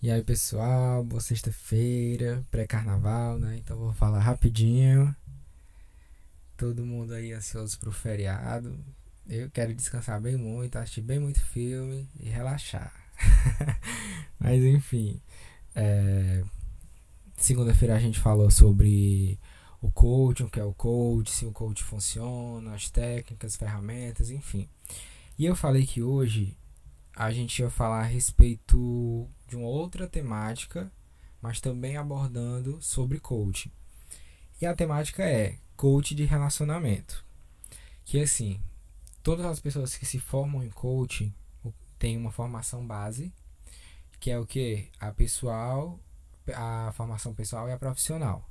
E aí pessoal, boa sexta-feira, pré-carnaval, né? Então vou falar rapidinho. Todo mundo aí ansioso pro feriado. Eu quero descansar bem muito, assistir bem muito filme e relaxar. Mas enfim, é... segunda-feira a gente falou sobre o coaching, o que é o coach, se o coach funciona, as técnicas, ferramentas, enfim. E eu falei que hoje a gente ia falar a respeito de uma outra temática, mas também abordando sobre coaching. E a temática é coach de relacionamento. Que assim, todas as pessoas que se formam em coaching têm uma formação base, que é o que? A pessoal, a formação pessoal e a profissional.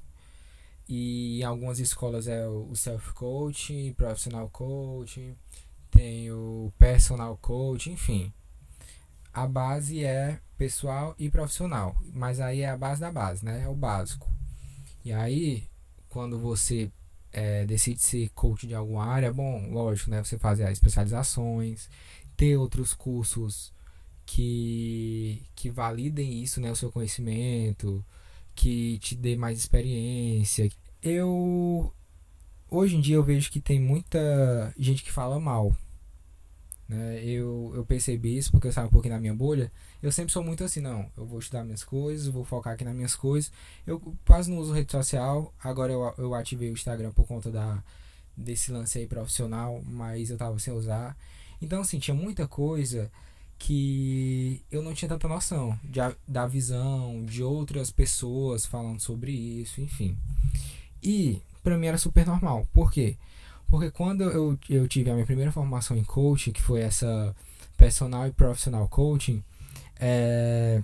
E em algumas escolas é o self-coaching, profissional coaching, tem o personal coaching, enfim. A base é pessoal e profissional, mas aí é a base da base, né? É o básico. E aí, quando você é, decide ser coach de alguma área, bom, lógico, né? Você fazer as especializações, ter outros cursos que, que validem isso, né? O seu conhecimento, que te dê mais experiência. Eu hoje em dia eu vejo que tem muita gente que fala mal né? Eu, eu percebi isso porque eu saio um pouquinho da minha bolha. Eu sempre sou muito assim, não. Eu vou estudar minhas coisas, vou focar aqui nas minhas coisas. Eu quase não uso rede social. Agora eu, eu ativei o Instagram por conta da, desse lance aí profissional, mas eu tava sem usar. Então, assim, tinha muita coisa que eu não tinha tanta noção de, da visão de outras pessoas falando sobre isso, enfim. E para mim era super normal. Por quê? Porque quando eu, eu tive a minha primeira formação em coaching, que foi essa personal e profissional coaching, é,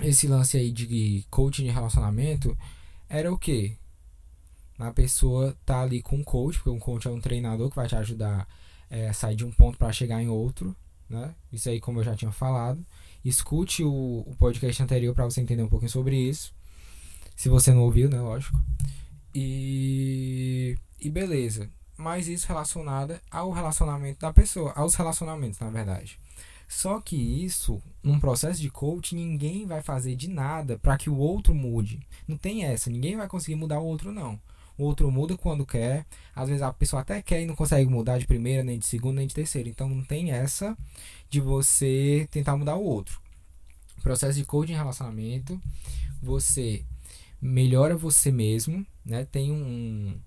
esse lance aí de coaching de relacionamento era o que? A pessoa tá ali com um coach, porque um coach é um treinador que vai te ajudar é, a sair de um ponto para chegar em outro, né? Isso aí, como eu já tinha falado. Escute o, o podcast anterior para você entender um pouquinho sobre isso. Se você não ouviu, né? Lógico. E, e beleza mas isso relacionada ao relacionamento da pessoa, aos relacionamentos, na verdade. Só que isso, num processo de coaching, ninguém vai fazer de nada para que o outro mude. Não tem essa, ninguém vai conseguir mudar o outro não. O outro muda quando quer. Às vezes a pessoa até quer e não consegue mudar de primeira, nem de segunda, nem de terceira. Então não tem essa de você tentar mudar o outro. Processo de coaching relacionamento, você melhora você mesmo, né? Tem um,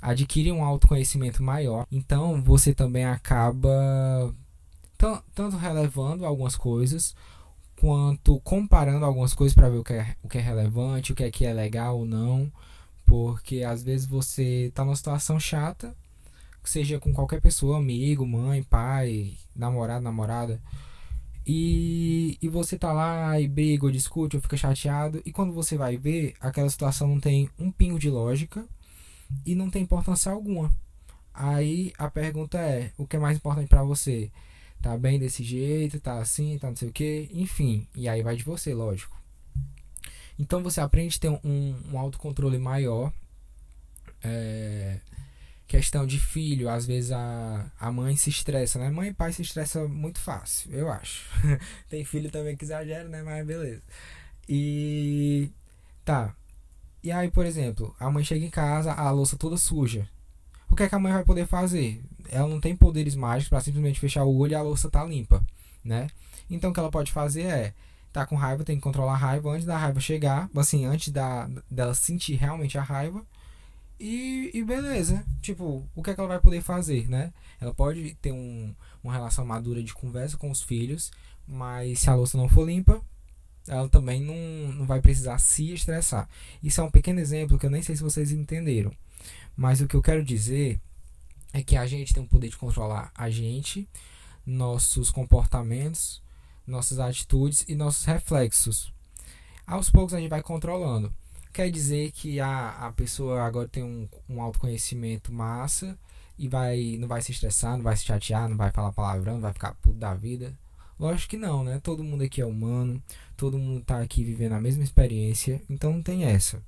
adquire um autoconhecimento maior. Então você também acaba tanto relevando algumas coisas quanto comparando algumas coisas para ver o que, é, o que é relevante, o que é que é legal ou não. Porque às vezes você está numa situação chata, seja com qualquer pessoa, amigo, mãe, pai, namorado, namorada. E, e você tá lá e briga ou discute ou fica chateado. E quando você vai ver, aquela situação não tem um pingo de lógica e não tem importância alguma. Aí a pergunta é: o que é mais importante para você? Tá bem desse jeito, tá assim, tá não sei o que, enfim. E aí vai de você, lógico. Então você aprende a ter um, um autocontrole maior. É, questão de filho, às vezes a, a mãe se estressa, né? Mãe e pai se estressa muito fácil, eu acho. Tem filho também que exagera, né? Mas beleza. E tá, e aí, por exemplo, a mãe chega em casa, a louça toda suja. O que é que a mãe vai poder fazer? Ela não tem poderes mágicos para simplesmente fechar o olho e a louça tá limpa, né? Então o que ela pode fazer é tá com raiva, tem que controlar a raiva antes da raiva chegar, assim, antes da, dela sentir realmente a raiva. E, e beleza, tipo, o que é que ela vai poder fazer, né? Ela pode ter um, uma relação madura de conversa com os filhos, mas se a louça não for limpa, ela também não, não vai precisar se estressar. Isso é um pequeno exemplo que eu nem sei se vocês entenderam. Mas o que eu quero dizer é que a gente tem o poder de controlar a gente, nossos comportamentos, nossas atitudes e nossos reflexos. Aos poucos a gente vai controlando. Quer dizer que a, a pessoa agora tem um, um autoconhecimento massa e vai, não vai se estressar, não vai se chatear, não vai falar palavrão, não vai ficar puto da vida. Lógico que não, né? Todo mundo aqui é humano, todo mundo tá aqui vivendo a mesma experiência, então não tem essa.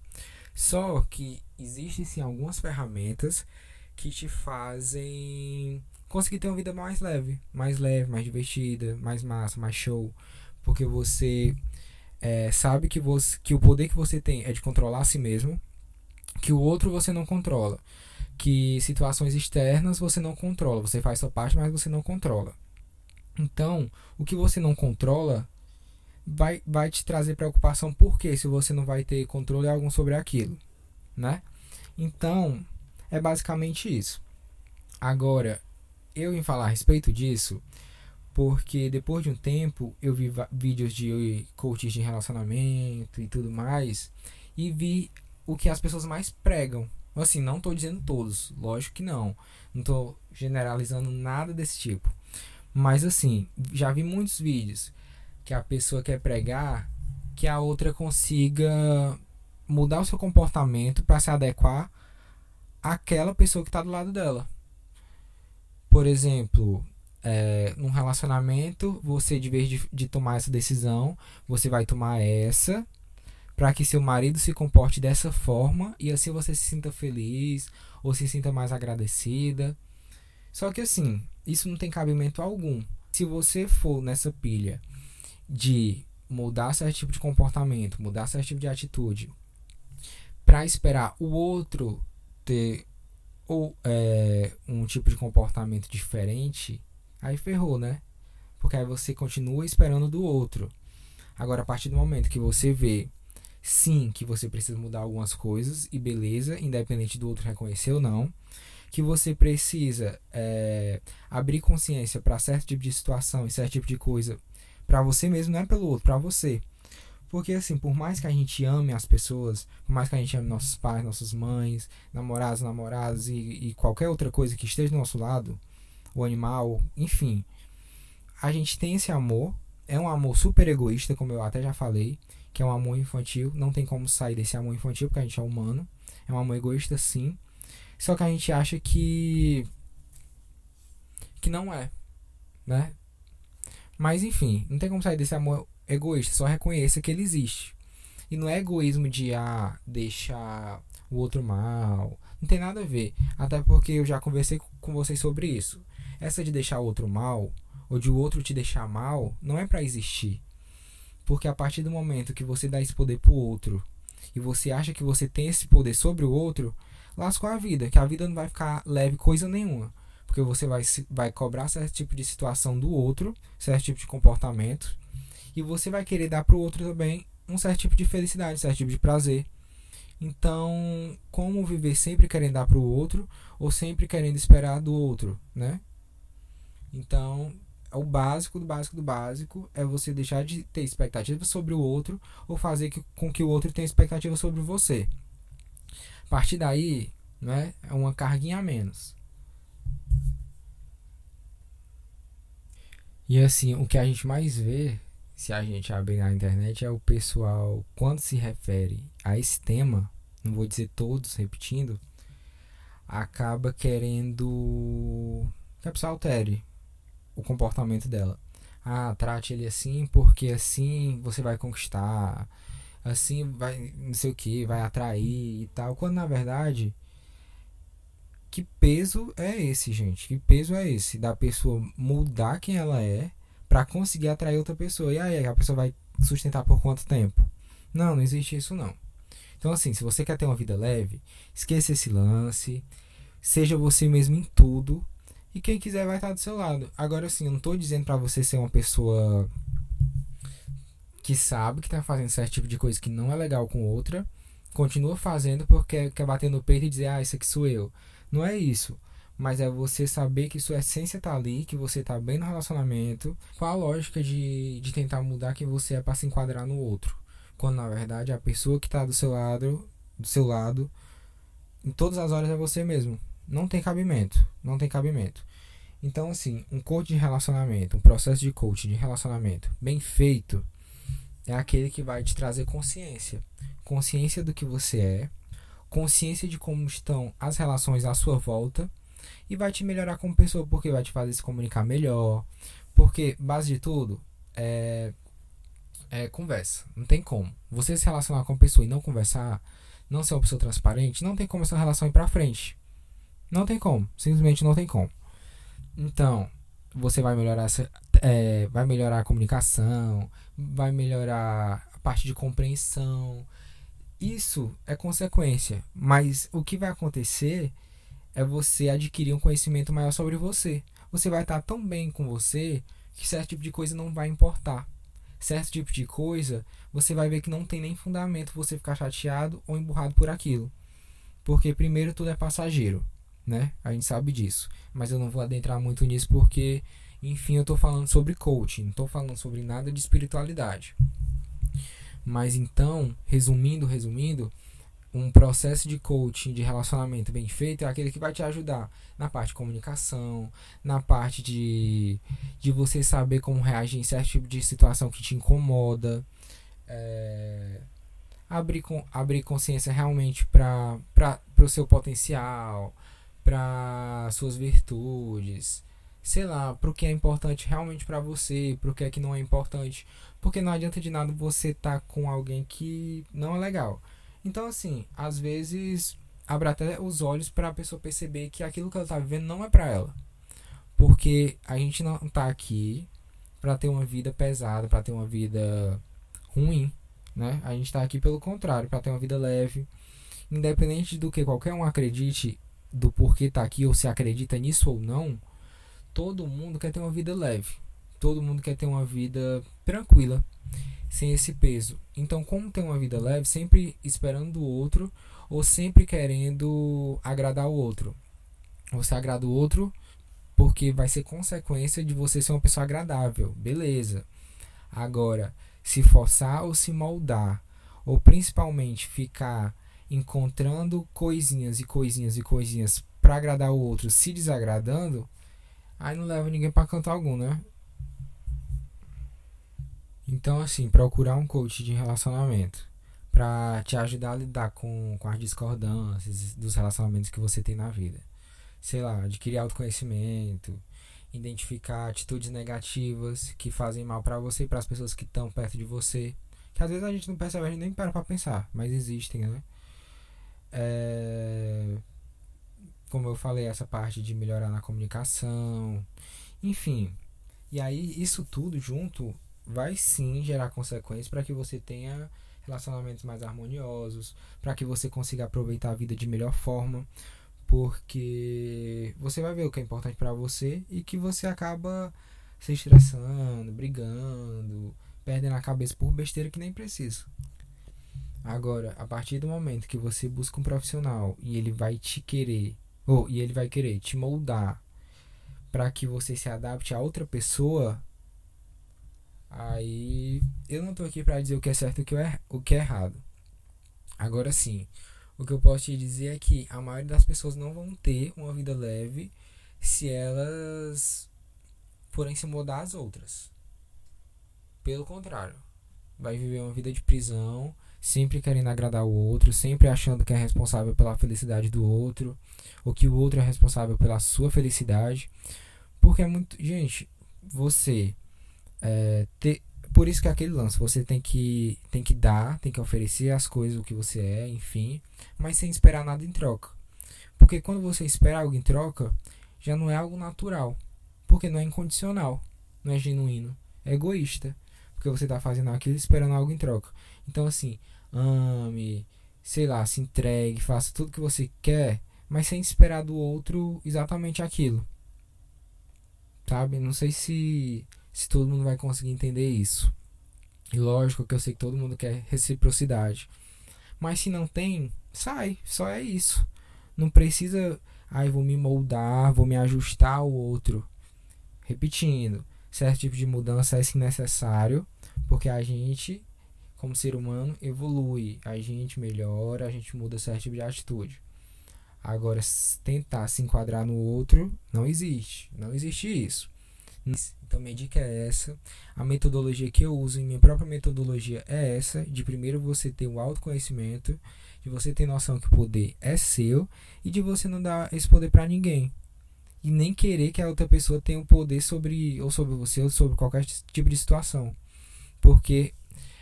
Só que existem sim algumas ferramentas que te fazem conseguir ter uma vida mais leve, mais leve, mais divertida, mais massa, mais show, porque você é, sabe que você que o poder que você tem é de controlar a si mesmo, que o outro você não controla, que situações externas você não controla, você faz sua parte, mas você não controla. Então, o que você não controla vai, vai te trazer preocupação, porque se você não vai ter controle algum sobre aquilo, né? Então, é basicamente isso. Agora, eu em falar a respeito disso, porque depois de um tempo eu vi vídeos de coaches de relacionamento e tudo mais, e vi o que as pessoas mais pregam. Assim, não estou dizendo todos, lógico que não. Não estou generalizando nada desse tipo. Mas assim, já vi muitos vídeos que a pessoa quer pregar que a outra consiga mudar o seu comportamento para se adequar àquela pessoa que está do lado dela. Por exemplo, é, num relacionamento, você, de vez de, de tomar essa decisão, você vai tomar essa para que seu marido se comporte dessa forma e assim você se sinta feliz ou se sinta mais agradecida. Só que assim, isso não tem cabimento algum. Se você for nessa pilha de mudar certo tipo de comportamento, mudar certo tipo de atitude, para esperar o outro ter ou é, um tipo de comportamento diferente, aí ferrou, né? Porque aí você continua esperando do outro. Agora, a partir do momento que você vê, sim, que você precisa mudar algumas coisas, e beleza, independente do outro reconhecer ou não, que você precisa é, abrir consciência para certo tipo de situação e certo tipo de coisa para você mesmo, não é pelo outro, para você. Porque assim, por mais que a gente ame as pessoas, por mais que a gente ame nossos pais, nossas mães, namorados, namoradas e, e qualquer outra coisa que esteja do nosso lado, o animal, enfim, a gente tem esse amor. É um amor super egoísta, como eu até já falei, que é um amor infantil. Não tem como sair desse amor infantil, porque a gente é humano. É um amor egoísta, sim. Só que a gente acha que. que não é, né? Mas enfim, não tem como sair desse amor egoísta, só reconheça que ele existe. E não é egoísmo de ah, deixar o outro mal. Não tem nada a ver. Até porque eu já conversei com vocês sobre isso. Essa de deixar o outro mal, ou de o outro te deixar mal, não é para existir. Porque a partir do momento que você dá esse poder pro outro e você acha que você tem esse poder sobre o outro, lascou a vida, que a vida não vai ficar leve coisa nenhuma porque você vai, vai cobrar certo tipo de situação do outro, certo tipo de comportamento, e você vai querer dar para o outro também um certo tipo de felicidade, um certo tipo de prazer. Então, como viver sempre querendo dar para o outro ou sempre querendo esperar do outro, né? Então, o básico do básico do básico é você deixar de ter expectativa sobre o outro ou fazer que, com que o outro tenha expectativa sobre você. Partir daí, né, é uma carguinha a menos. E assim, o que a gente mais vê, se a gente abrir na internet, é o pessoal, quando se refere a esse tema, não vou dizer todos repetindo, acaba querendo que a pessoa altere o comportamento dela. Ah, trate ele assim porque assim você vai conquistar, assim vai, não sei o que, vai atrair e tal. Quando na verdade que peso é esse, gente? Que peso é esse da pessoa mudar quem ela é para conseguir atrair outra pessoa? E aí, a pessoa vai sustentar por quanto tempo? Não, não existe isso não. Então, assim, se você quer ter uma vida leve, esqueça esse lance, seja você mesmo em tudo e quem quiser vai estar do seu lado. Agora, assim, eu não tô dizendo para você ser uma pessoa que sabe que tá fazendo certo tipo de coisa que não é legal com outra, continua fazendo porque quer bater no peito e dizer, ah, isso aqui sou eu. Não é isso. Mas é você saber que sua essência tá ali, que você tá bem no relacionamento. Qual a lógica de, de tentar mudar quem você é para se enquadrar no outro? Quando na verdade a pessoa que tá do seu lado, do seu lado, em todas as horas é você mesmo. Não tem cabimento. Não tem cabimento. Então, assim, um coach de relacionamento, um processo de coaching de relacionamento bem feito é aquele que vai te trazer consciência. Consciência do que você é, consciência de como estão as relações à sua volta e vai te melhorar como pessoa, porque vai te fazer se comunicar melhor. Porque, base de tudo, é, é conversa. Não tem como. Você se relacionar com a pessoa e não conversar, não ser uma pessoa transparente, não tem como essa relação ir pra frente. Não tem como. Simplesmente não tem como. Então, você vai melhorar essa, é, vai melhorar a comunicação, vai melhorar a parte de compreensão. Isso é consequência, mas o que vai acontecer é você adquirir um conhecimento maior sobre você. Você vai estar tão bem com você que certo tipo de coisa não vai importar. Certo tipo de coisa, você vai ver que não tem nem fundamento você ficar chateado ou emburrado por aquilo. Porque primeiro tudo é passageiro, né? A gente sabe disso. Mas eu não vou adentrar muito nisso porque, enfim, eu tô falando sobre coaching, não tô falando sobre nada de espiritualidade. Mas então, resumindo, resumindo, um processo de coaching de relacionamento bem feito é aquele que vai te ajudar na parte de comunicação, na parte de, de você saber como reagir em certo tipo de situação que te incomoda, é, abrir, abrir consciência realmente para o seu potencial, para suas virtudes, sei lá, para o que é importante realmente para você, para o que é que não é importante, porque não adianta de nada você tá com alguém que não é legal então, assim, às vezes abre até os olhos para a pessoa perceber que aquilo que ela está vivendo não é para ela. Porque a gente não está aqui para ter uma vida pesada, para ter uma vida ruim, né? A gente está aqui pelo contrário, para ter uma vida leve. Independente do que qualquer um acredite do porquê tá aqui ou se acredita nisso ou não, todo mundo quer ter uma vida leve. Todo mundo quer ter uma vida tranquila sem esse peso. Então, como ter uma vida leve, sempre esperando o outro ou sempre querendo agradar o outro. Você agrada o outro porque vai ser consequência de você ser uma pessoa agradável, beleza. Agora, se forçar ou se moldar, ou principalmente ficar encontrando coisinhas e coisinhas e coisinhas para agradar o outro, se desagradando, aí não leva ninguém para canto algum, né? Então, assim, procurar um coach de relacionamento para te ajudar a lidar com, com as discordâncias dos relacionamentos que você tem na vida. Sei lá, adquirir autoconhecimento, identificar atitudes negativas que fazem mal para você e para as pessoas que estão perto de você. Que às vezes a gente não percebe, a gente nem para pra pensar, mas existem, né? É... Como eu falei, essa parte de melhorar na comunicação, enfim. E aí, isso tudo junto vai sim gerar consequências para que você tenha relacionamentos mais harmoniosos, para que você consiga aproveitar a vida de melhor forma, porque você vai ver o que é importante para você e que você acaba se estressando, brigando, perdendo a cabeça por besteira que nem precisa. Agora, a partir do momento que você busca um profissional e ele vai te querer, e ele vai querer te moldar para que você se adapte a outra pessoa, Aí eu não tô aqui para dizer o que é certo e o que é, o que é errado. Agora sim, o que eu posso te dizer é que a maioria das pessoas não vão ter uma vida leve se elas forem se mudar às outras. Pelo contrário, vai viver uma vida de prisão, sempre querendo agradar o outro, sempre achando que é responsável pela felicidade do outro, ou que o outro é responsável pela sua felicidade. Porque é muito. Gente, você é, ter, por isso que é aquele lance, você tem que, tem que dar, tem que oferecer as coisas, o que você é, enfim, mas sem esperar nada em troca. Porque quando você espera algo em troca, já não é algo natural. Porque não é incondicional, não é genuíno, é egoísta. Porque você está fazendo aquilo esperando algo em troca. Então, assim, ame, sei lá, se entregue, faça tudo que você quer, mas sem esperar do outro exatamente aquilo. Sabe? Não sei se se todo mundo vai conseguir entender isso. E lógico que eu sei que todo mundo quer reciprocidade. Mas se não tem, sai, só é isso. Não precisa, ai, vou me moldar, vou me ajustar ao outro. Repetindo, certo tipo de mudança é necessário, porque a gente, como ser humano, evolui, a gente melhora, a gente muda certo tipo de atitude. Agora, tentar se enquadrar no outro, não existe. Não existe isso. Então minha dica é essa. A metodologia que eu uso, minha própria metodologia é essa, de primeiro você ter o autoconhecimento, de você ter noção que o poder é seu e de você não dar esse poder para ninguém. E nem querer que a outra pessoa tenha o poder sobre ou sobre você ou sobre qualquer tipo de situação. Porque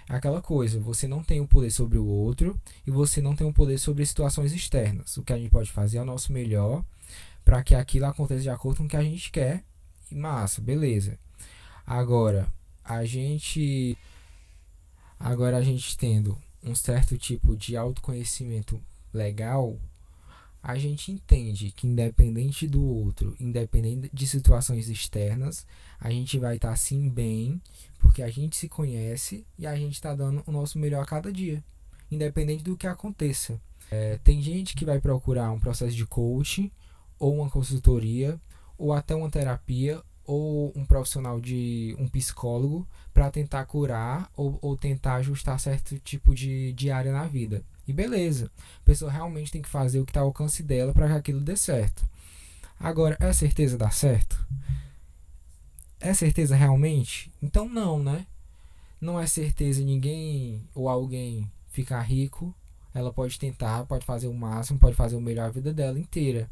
aquela coisa, você não tem o poder sobre o outro e você não tem o poder sobre situações externas. O que a gente pode fazer é o nosso melhor para que aquilo aconteça de acordo com o que a gente quer. E massa, beleza. Agora, a gente agora a gente tendo um certo tipo de autoconhecimento legal, a gente entende que independente do outro, independente de situações externas, a gente vai estar tá, assim bem, porque a gente se conhece e a gente está dando o nosso melhor a cada dia, independente do que aconteça. É, tem gente que vai procurar um processo de coaching, ou uma consultoria, ou até uma terapia, ou um profissional de um psicólogo para tentar curar ou, ou tentar ajustar certo tipo de, de área na vida. E beleza, a pessoa realmente tem que fazer o que está ao alcance dela para que aquilo dê certo. Agora, é certeza dar certo? É certeza realmente? Então não, né? Não é certeza ninguém ou alguém ficar rico. Ela pode tentar, pode fazer o máximo, pode fazer o melhor a vida dela inteira.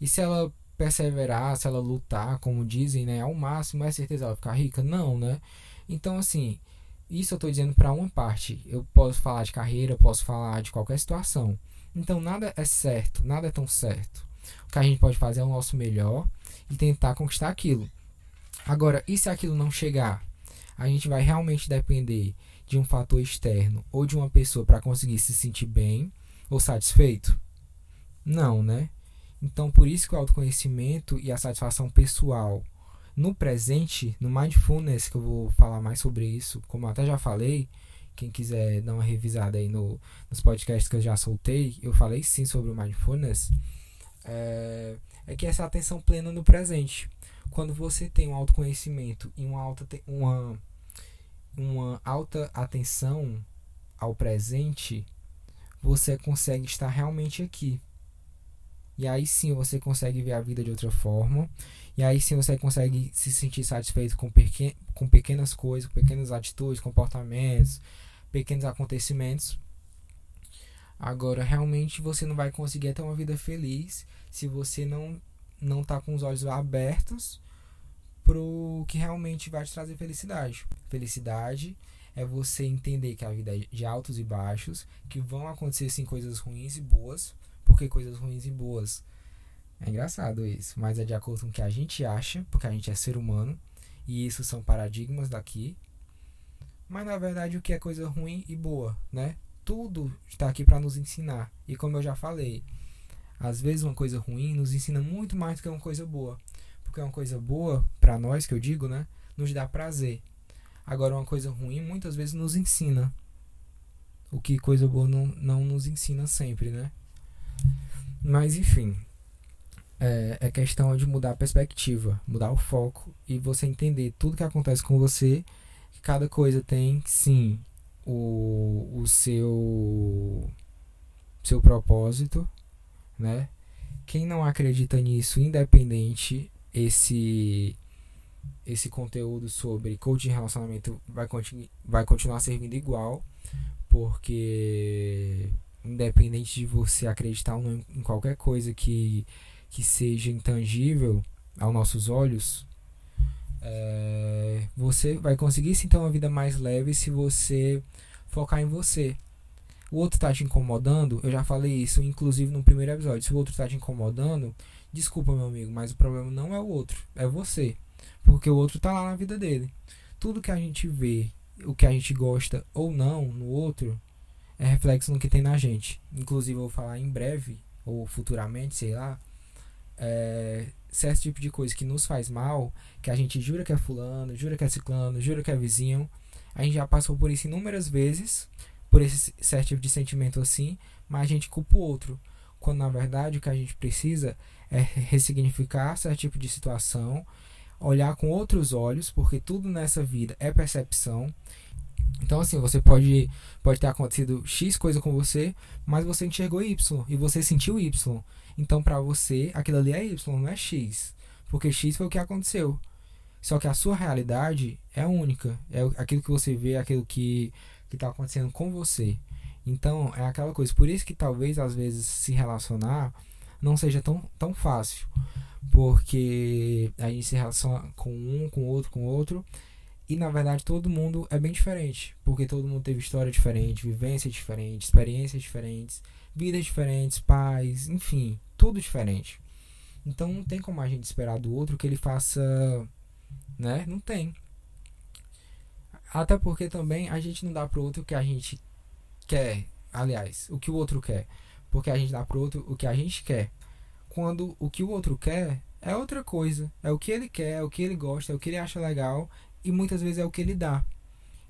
E se ela perseverar, se ela lutar, como dizem, né, ao máximo, é certeza ela ficar rica? Não, né? Então, assim, isso eu estou dizendo para uma parte. Eu posso falar de carreira, posso falar de qualquer situação. Então nada é certo, nada é tão certo. O que a gente pode fazer é o nosso melhor e tentar conquistar aquilo. Agora, e se aquilo não chegar? A gente vai realmente depender de um fator externo ou de uma pessoa para conseguir se sentir bem ou satisfeito? Não, né? Então, por isso que o autoconhecimento e a satisfação pessoal no presente, no mindfulness, que eu vou falar mais sobre isso, como até já falei, quem quiser dar uma revisada aí no, nos podcasts que eu já soltei, eu falei sim sobre o mindfulness, é, é que essa atenção plena no presente. Quando você tem um autoconhecimento e uma alta, uma, uma alta atenção ao presente, você consegue estar realmente aqui. E aí sim você consegue ver a vida de outra forma. E aí sim você consegue se sentir satisfeito com, pequen com pequenas coisas, com pequenas atitudes, comportamentos, pequenos acontecimentos. Agora, realmente você não vai conseguir ter uma vida feliz se você não não tá com os olhos abertos pro que realmente vai te trazer felicidade. Felicidade é você entender que a vida é de altos e baixos, que vão acontecer sim coisas ruins e boas, porque coisas ruins e boas. É engraçado isso, mas é de acordo com o que a gente acha, porque a gente é ser humano, e isso são paradigmas daqui. Mas na verdade, o que é coisa ruim e boa, né? Tudo está aqui para nos ensinar. E como eu já falei, às vezes uma coisa ruim nos ensina muito mais do que uma coisa boa. Porque uma coisa boa, para nós que eu digo, né, nos dá prazer. Agora, uma coisa ruim muitas vezes nos ensina. O que coisa boa não, não nos ensina sempre, né? Mas enfim, é, é questão de mudar a perspectiva, mudar o foco e você entender tudo que acontece com você, cada coisa tem sim o, o seu seu propósito, né? Quem não acredita nisso, independente esse esse conteúdo sobre coaching de relacionamento vai, continu vai continuar servindo igual, porque independente de você acreditar em qualquer coisa que, que seja intangível aos nossos olhos, é, você vai conseguir sim ter uma vida mais leve se você focar em você. O outro está te incomodando, eu já falei isso, inclusive no primeiro episódio. Se o outro está te incomodando, desculpa, meu amigo, mas o problema não é o outro, é você. Porque o outro está lá na vida dele. Tudo que a gente vê, o que a gente gosta ou não no outro, é reflexo no que tem na gente. Inclusive, eu vou falar em breve, ou futuramente, sei lá, é, certo tipo de coisa que nos faz mal, que a gente jura que é fulano, jura que é ciclano, jura que é vizinho. A gente já passou por isso inúmeras vezes, por esse certo tipo de sentimento assim, mas a gente culpa o outro. Quando na verdade o que a gente precisa é ressignificar certo tipo de situação, olhar com outros olhos, porque tudo nessa vida é percepção. Então, assim, você pode, pode ter acontecido X coisa com você, mas você enxergou Y e você sentiu Y. Então, para você, aquilo ali é Y, não é X. Porque X foi o que aconteceu. Só que a sua realidade é única. É aquilo que você vê, aquilo que está acontecendo com você. Então, é aquela coisa. Por isso que talvez, às vezes, se relacionar não seja tão, tão fácil. Porque a gente se relaciona com um, com outro, com outro e na verdade todo mundo é bem diferente, porque todo mundo teve história diferente, vivência diferente, experiências diferentes, vidas diferentes, pais, enfim, tudo diferente. Então não tem como a gente esperar do outro que ele faça, né? Não tem. Até porque também a gente não dá pro outro o que a gente quer, aliás, o que o outro quer, porque a gente dá pro outro o que a gente quer. Quando o que o outro quer é outra coisa, é o que ele quer, é o que ele gosta, é o que ele acha legal e muitas vezes é o que ele dá.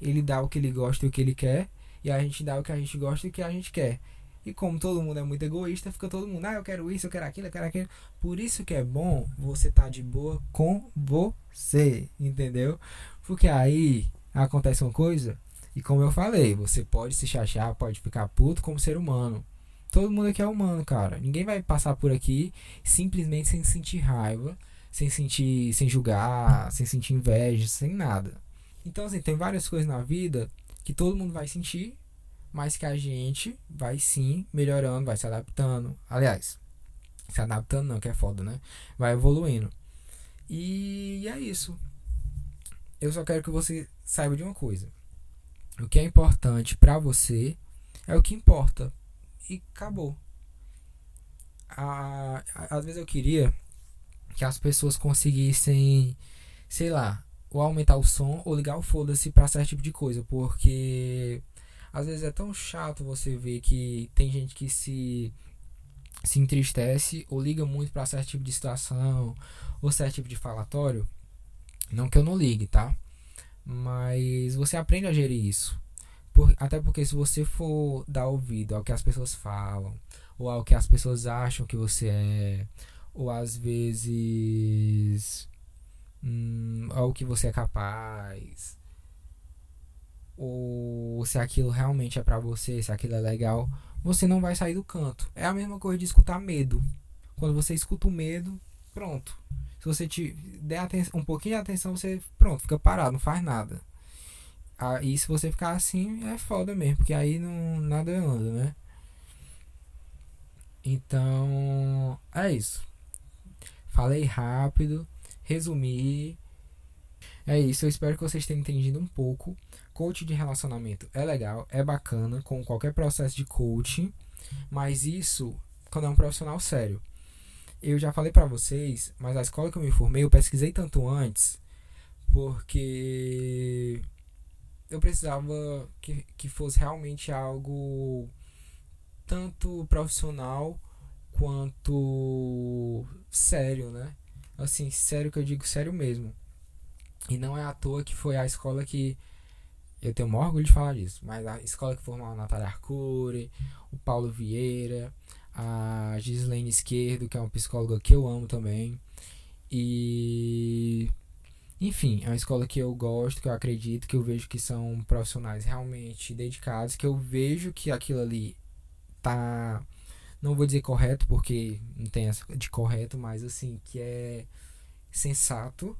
Ele dá o que ele gosta e o que ele quer, e a gente dá o que a gente gosta e o que a gente quer. E como todo mundo é muito egoísta, fica todo mundo, ah, eu quero isso, eu quero aquilo, eu quero aquilo. Por isso que é bom você tá de boa com você, entendeu? Porque aí acontece uma coisa, e como eu falei, você pode se chatear, pode ficar puto como ser humano. Todo mundo aqui é humano, cara. Ninguém vai passar por aqui simplesmente sem sentir raiva, sem sentir, sem julgar, sem sentir inveja, sem nada. Então, assim, tem várias coisas na vida que todo mundo vai sentir, mas que a gente vai sim melhorando, vai se adaptando. Aliás, se adaptando não, que é foda, né? Vai evoluindo. E é isso. Eu só quero que você saiba de uma coisa. O que é importante para você é o que importa. E acabou. Às vezes eu queria que as pessoas conseguissem, sei lá, ou aumentar o som ou ligar o foda-se pra certo tipo de coisa. Porque às vezes é tão chato você ver que tem gente que se se entristece ou liga muito para certo tipo de situação ou certo tipo de falatório. Não que eu não ligue, tá? Mas você aprende a gerir isso. Por, até porque se você for dar ouvido ao que as pessoas falam, ou ao que as pessoas acham que você é, ou às vezes hum, ao que você é capaz, ou se aquilo realmente é para você, se aquilo é legal, você não vai sair do canto. É a mesma coisa de escutar medo. Quando você escuta o medo, pronto. Se você te der um pouquinho de atenção, você pronto, fica parado, não faz nada. Ah, e se você ficar assim, é foda mesmo, porque aí não nada anda, né? Então, é isso. Falei rápido, resumi. É isso, eu espero que vocês tenham entendido um pouco coach de relacionamento é legal, é bacana, com qualquer processo de coaching, mas isso quando é um profissional sério. Eu já falei para vocês, mas a escola que eu me formei, eu pesquisei tanto antes, porque eu precisava que, que fosse realmente algo tanto profissional quanto sério, né? Assim, sério que eu digo sério mesmo. E não é à toa que foi a escola que eu tenho o maior orgulho de falar disso, mas a escola que formou a Natália Arcuri, o Paulo Vieira, a Gislaine Esquerdo, que é uma psicóloga que eu amo também. E enfim, é uma escola que eu gosto, que eu acredito, que eu vejo que são profissionais realmente dedicados, que eu vejo que aquilo ali tá não vou dizer correto porque não tem essa de correto, mas assim, que é sensato.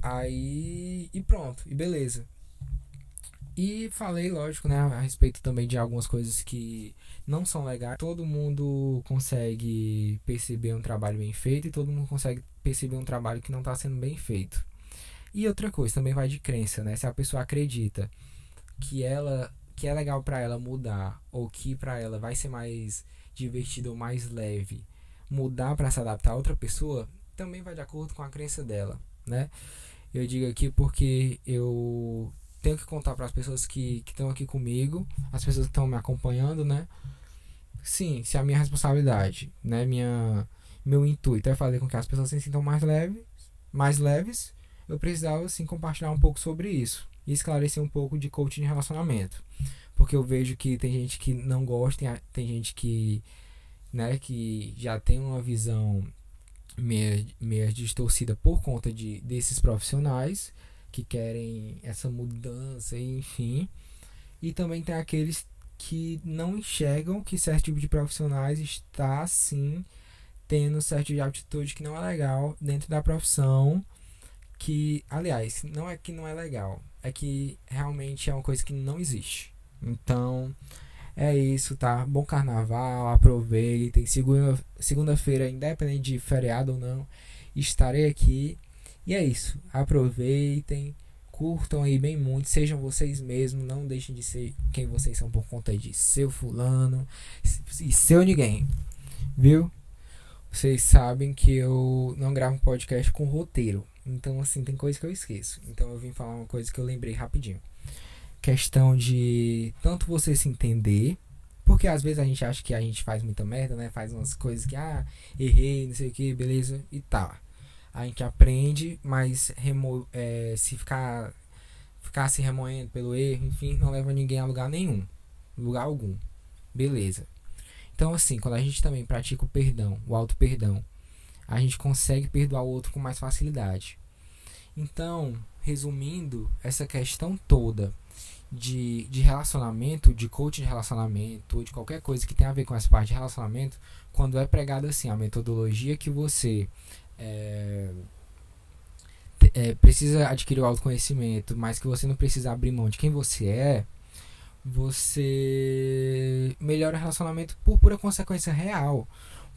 Aí e pronto, e beleza. E falei, lógico, né, a respeito também de algumas coisas que não são legais. Todo mundo consegue perceber um trabalho bem feito e todo mundo consegue perceber um trabalho que não está sendo bem feito. E outra coisa, também vai de crença, né? Se a pessoa acredita que ela que é legal para ela mudar ou que para ela vai ser mais divertido ou mais leve, mudar para se adaptar a outra pessoa, também vai de acordo com a crença dela, né? Eu digo aqui porque eu tenho que contar para as pessoas que estão aqui comigo, as pessoas que estão me acompanhando, né? Sim, se é a minha responsabilidade, né? Minha, meu intuito é fazer com que as pessoas se sintam mais leves, mais leves, eu precisava sim compartilhar um pouco sobre isso e esclarecer um pouco de coaching de relacionamento, porque eu vejo que tem gente que não gosta, tem, tem gente que, né, que já tem uma visão meio, meio distorcida por conta de desses profissionais que querem essa mudança, enfim. E também tem aqueles que não enxergam que certo tipo de profissionais está sim tendo certo tipo de atitude que não é legal dentro da profissão. Que, aliás, não é que não é legal, é que realmente é uma coisa que não existe. Então, é isso, tá? Bom carnaval, aproveitem. Segunda-feira, segunda independente de feriado ou não, estarei aqui e é isso. Aproveitem, curtam aí bem muito, sejam vocês mesmos, não deixem de ser quem vocês são por conta de seu fulano e seu ninguém. Viu? vocês sabem que eu não gravo podcast com roteiro. Então, assim, tem coisa que eu esqueço. Então, eu vim falar uma coisa que eu lembrei rapidinho. Questão de tanto você se entender. Porque às vezes a gente acha que a gente faz muita merda, né? Faz umas coisas que, ah, errei, não sei o que, beleza, e tá. A gente aprende, mas remo é, se ficar, ficar se remoendo pelo erro, enfim, não leva ninguém a lugar nenhum. Lugar algum. Beleza. Então, assim, quando a gente também pratica o perdão, o auto-perdão, a gente consegue perdoar o outro com mais facilidade. Então, resumindo, essa questão toda de, de relacionamento, de coaching de relacionamento, ou de qualquer coisa que tenha a ver com essa parte de relacionamento, quando é pregada assim, a metodologia que você é, é, precisa adquirir o autoconhecimento, mas que você não precisa abrir mão de quem você é, você melhora o relacionamento por pura consequência real.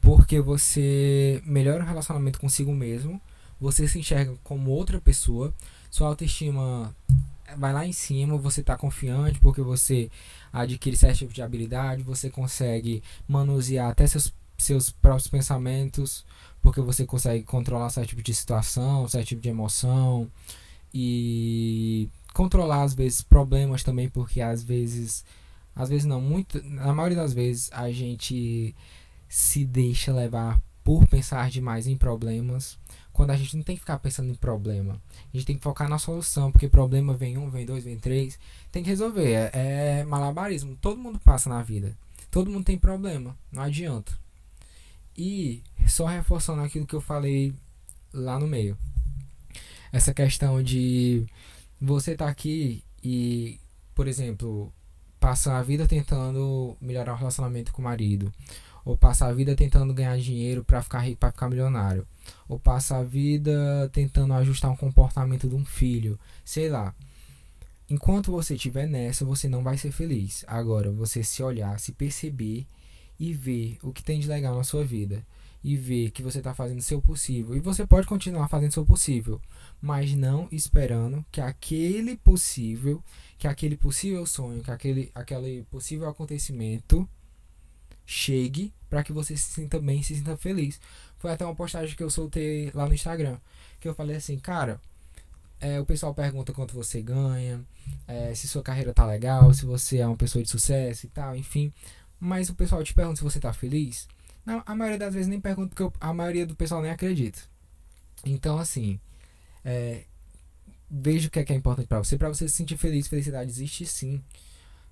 Porque você melhora o relacionamento consigo mesmo, você se enxerga como outra pessoa, sua autoestima vai lá em cima, você está confiante porque você adquire certo tipo de habilidade, você consegue manusear até seus, seus próprios pensamentos, porque você consegue controlar certo tipo de situação, certo tipo de emoção e controlar às vezes problemas também, porque às vezes, às vezes não, muito, na maioria das vezes a gente se deixa levar por pensar demais em problemas, quando a gente não tem que ficar pensando em problema. A gente tem que focar na solução, porque problema vem um, vem dois, vem três, tem que resolver. É, é malabarismo, todo mundo passa na vida. Todo mundo tem problema, não adianta. E só reforçando aquilo que eu falei lá no meio. Essa questão de você tá aqui e, por exemplo, passa a vida tentando melhorar o relacionamento com o marido, ou passa a vida tentando ganhar dinheiro para ficar rico, para ficar milionário, ou passa a vida tentando ajustar um comportamento de um filho, sei lá. Enquanto você estiver nessa, você não vai ser feliz. Agora, você se olhar, se perceber e ver o que tem de legal na sua vida e ver que você está fazendo o seu possível. E você pode continuar fazendo o seu possível, mas não esperando que aquele possível, que aquele possível sonho, que aquele, aquele possível acontecimento chegue para que você se sinta bem, se sinta feliz. Foi até uma postagem que eu soltei lá no Instagram, que eu falei assim, cara, é, o pessoal pergunta quanto você ganha, é, se sua carreira tá legal, se você é uma pessoa de sucesso e tal, enfim. Mas o pessoal te pergunta se você tá feliz. Não, a maioria das vezes nem pergunta, porque eu, a maioria do pessoal nem acredita. Então, assim, é, veja o que é, que é importante para você. Para você se sentir feliz, felicidade existe sim.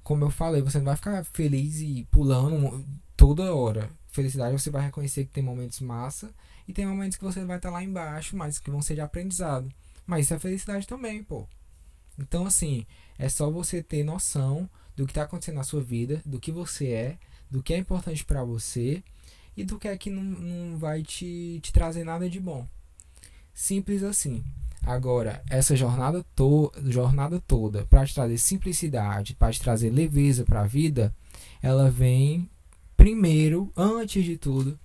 Como eu falei, você não vai ficar feliz e pulando toda hora. Felicidade você vai reconhecer que tem momentos massa e tem momentos que você vai estar tá lá embaixo, mas que vão ser de aprendizado. Mas isso é felicidade também, pô. Então, assim, é só você ter noção do que está acontecendo na sua vida, do que você é, do que é importante para você e do que é que não, não vai te, te trazer nada de bom. Simples assim. Agora, essa jornada, to jornada toda, para te trazer simplicidade, para te trazer leveza para a vida, ela vem primeiro, antes de tudo,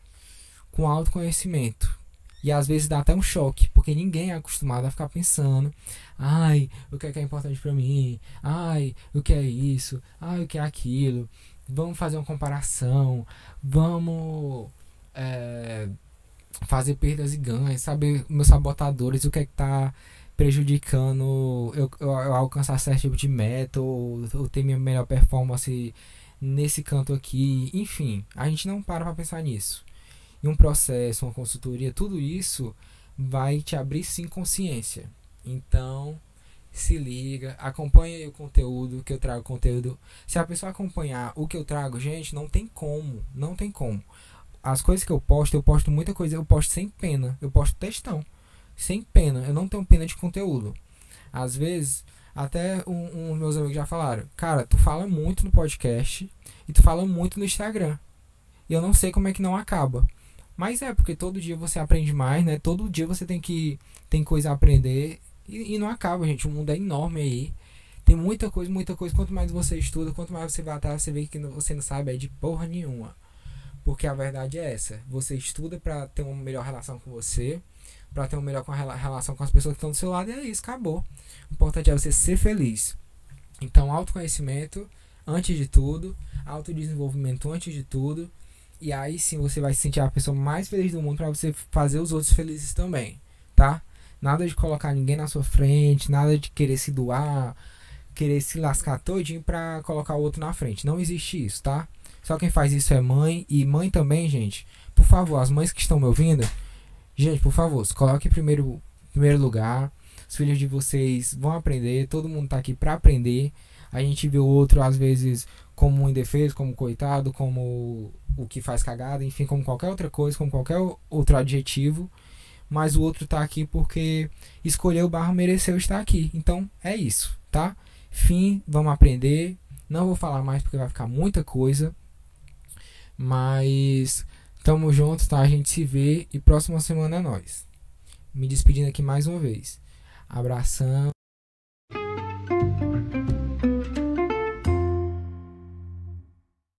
com autoconhecimento. E às vezes dá até um choque, porque ninguém é acostumado a ficar pensando: ai, o que é, que é importante para mim? Ai, o que é isso? Ai, o que é aquilo? Vamos fazer uma comparação, vamos é, fazer perdas e ganhos, saber meus sabotadores, o que é que tá prejudicando eu, eu, eu alcançar certo tipo de meta ou, ou ter minha melhor performance nesse canto aqui. Enfim, a gente não para para pensar nisso. E um processo, uma consultoria, tudo isso vai te abrir sim consciência. Então, se liga, acompanha o conteúdo que eu trago conteúdo. Se a pessoa acompanhar o que eu trago, gente, não tem como, não tem como. As coisas que eu posto, eu posto muita coisa, eu posto sem pena, eu posto textão, sem pena, eu não tenho pena de conteúdo. Às vezes, até um, um meus amigos já falaram, cara, tu fala muito no podcast e tu fala muito no Instagram. E eu não sei como é que não acaba. Mas é, porque todo dia você aprende mais, né? Todo dia você tem que tem coisa a aprender e, e, não acaba, gente. O mundo é enorme aí. Tem muita coisa, muita coisa. Quanto mais você estuda, quanto mais você vai atrás, você vê que você não sabe é de porra nenhuma. Porque a verdade é essa. Você estuda para ter uma melhor relação com você, para ter uma melhor relação com as pessoas que estão do seu lado, e é isso, acabou. O importante é você ser feliz. Então, autoconhecimento antes de tudo, autodesenvolvimento antes de tudo, E aí sim você vai se sentir a pessoa mais feliz do mundo para você fazer os outros felizes também, tá? Nada de colocar ninguém na sua frente, nada de querer se doar, querer se lascar todinho pra colocar o outro na frente. Não existe isso, tá? Só quem faz isso é mãe e mãe também, gente. Por favor, as mães que estão me ouvindo, gente, por favor, se coloque em primeiro, primeiro lugar. Os filhos de vocês vão aprender, todo mundo tá aqui para aprender. A gente vê o outro às vezes como um indefeso, como coitado, como o que faz cagada, enfim, como qualquer outra coisa, como qualquer outro adjetivo. Mas o outro tá aqui porque escolheu barra mereceu estar aqui. Então é isso, tá? Fim, vamos aprender. Não vou falar mais porque vai ficar muita coisa. Mas tamo junto, tá? A gente se vê e próxima semana é nós. Me despedindo aqui mais uma vez. Abração.